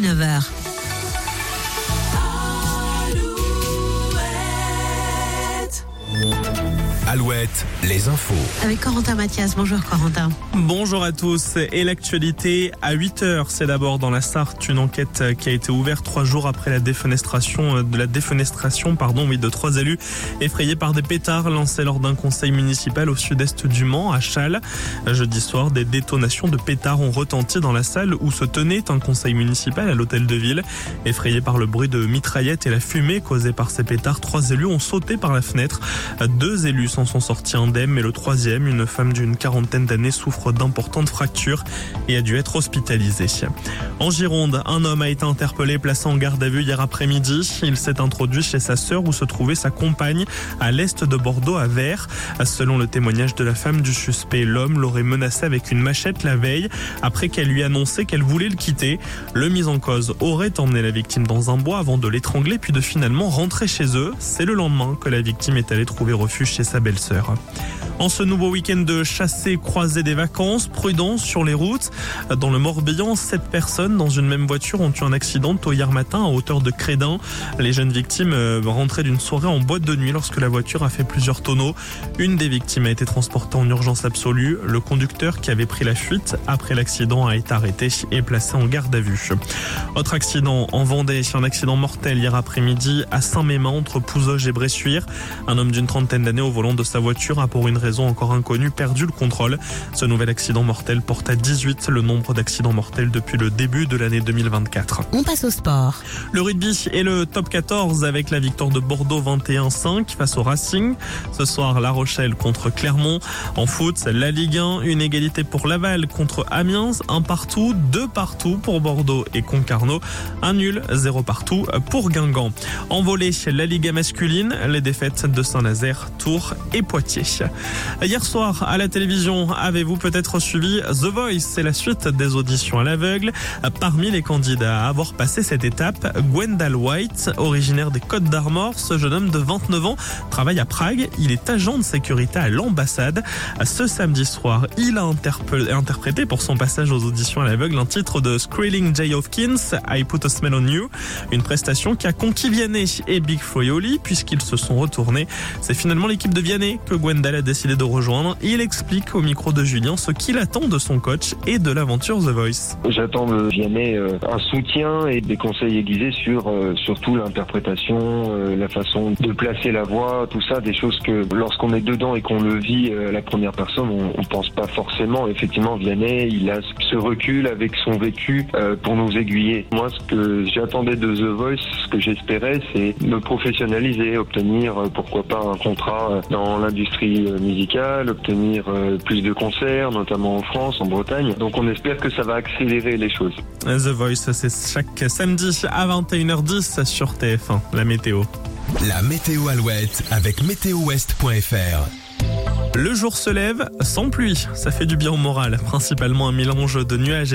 dès 9h. Alouette, les infos. Avec Corentin Mathias. Bonjour Corentin. Bonjour à tous. Et l'actualité à 8 heures, c'est d'abord dans la Sarthe une enquête qui a été ouverte trois jours après la défenestration de la défenestration, pardon, oui, de trois élus effrayés par des pétards lancés lors d'un conseil municipal au sud-est du Mans, à Châles. Jeudi soir, des détonations de pétards ont retenti dans la salle où se tenait un conseil municipal à l'hôtel de ville. Effrayés par le bruit de mitraillettes et la fumée causée par ces pétards, trois élus ont sauté par la fenêtre. Deux élus s'en sont sortis indemnes, mais le troisième, une femme d'une quarantaine d'années, souffre d'importantes fractures et a dû être hospitalisée. En Gironde, un homme a été interpellé, placé en garde à vue hier après-midi. Il s'est introduit chez sa sœur où se trouvait sa compagne à l'est de Bordeaux, à Vers. Selon le témoignage de la femme du suspect, l'homme l'aurait menacé avec une machette la veille après qu'elle lui annonçait qu'elle voulait le quitter. Le mis en cause aurait emmené la victime dans un bois avant de l'étrangler puis de finalement rentrer chez eux. C'est le lendemain que la victime est allée trouver refuge chez sa En ce nouveau week-end de chassé croisé des vacances, prudence sur les routes. Dans le Morbihan, sept personnes dans une même voiture ont eu un accident tôt hier matin à hauteur de Crédin. Les jeunes victimes euh, rentraient d'une soirée en boîte de nuit lorsque la voiture a fait plusieurs tonneaux. Une des victimes a été transportée en urgence absolue. Le conducteur qui avait pris la fuite après l'accident a été arrêté et placé en garde à vue. Autre accident en Vendée, un accident mortel hier après-midi à Saint-Mémin entre Pouzoge et Bressuire. Un homme d'une trentaine d'années au volant de sa voiture a pour une raison encore inconnue perdu le contrôle. Ce nouvel accident mortel porte à 18 le nombre d'accidents mortels depuis le début de l'année 2024. On passe au sport. Le rugby est le top 14 avec la victoire de Bordeaux 21-5 face au Racing. Ce soir, La Rochelle contre Clermont. En foot, la Ligue 1, une égalité pour Laval contre Amiens, un partout, deux partout pour Bordeaux et Concarneau, un nul, zéro partout pour Guingamp. En volée, la Liga masculine, les défaites de Saint-Nazaire, Tours et Poitiers. Hier soir, à la télévision, avez-vous peut-être suivi The Voice? C'est la suite des auditions à l'aveugle. Parmi les candidats à avoir passé cette étape, Gwendal White, originaire des Côtes d'Armor, ce jeune homme de 29 ans travaille à Prague. Il est agent de sécurité à l'ambassade. Ce samedi soir, il a interprété pour son passage aux auditions à l'aveugle un titre de Skrelling J. Hopkins, I Put a Smell on You, une prestation qui a conquis Vianney et Big Froyoli puisqu'ils se sont retournés. C'est finalement l'équipe de Vianney que Gwendal a décidé de rejoindre. Il explique au micro de Julien ce qu'il attend de son coach et de l'aventure The Voice. J'attends de Vianney euh, un soutien et des conseils aiguisés sur euh, surtout l'interprétation, euh, la façon de placer la voix, tout ça, des choses que lorsqu'on est dedans et qu'on le vit à la première personne, on, on pense pas forcément. Effectivement, Vianney, il a ce recul avec son vécu pour nous aiguiller. Moi, ce que j'attendais de The Voice, ce que j'espérais, c'est me professionnaliser, obtenir pourquoi pas un contrat dans l'industrie musicale, obtenir plus de concerts, notamment en France, en Bretagne. Donc on espère que ça va accélérer les choses. The Voice, c'est chaque samedi à 21h10 sur TF1, la météo. La météo Alouette avec météowest.fr. Le jour se lève sans pluie, ça fait du bien au moral, principalement un mélange de nuages et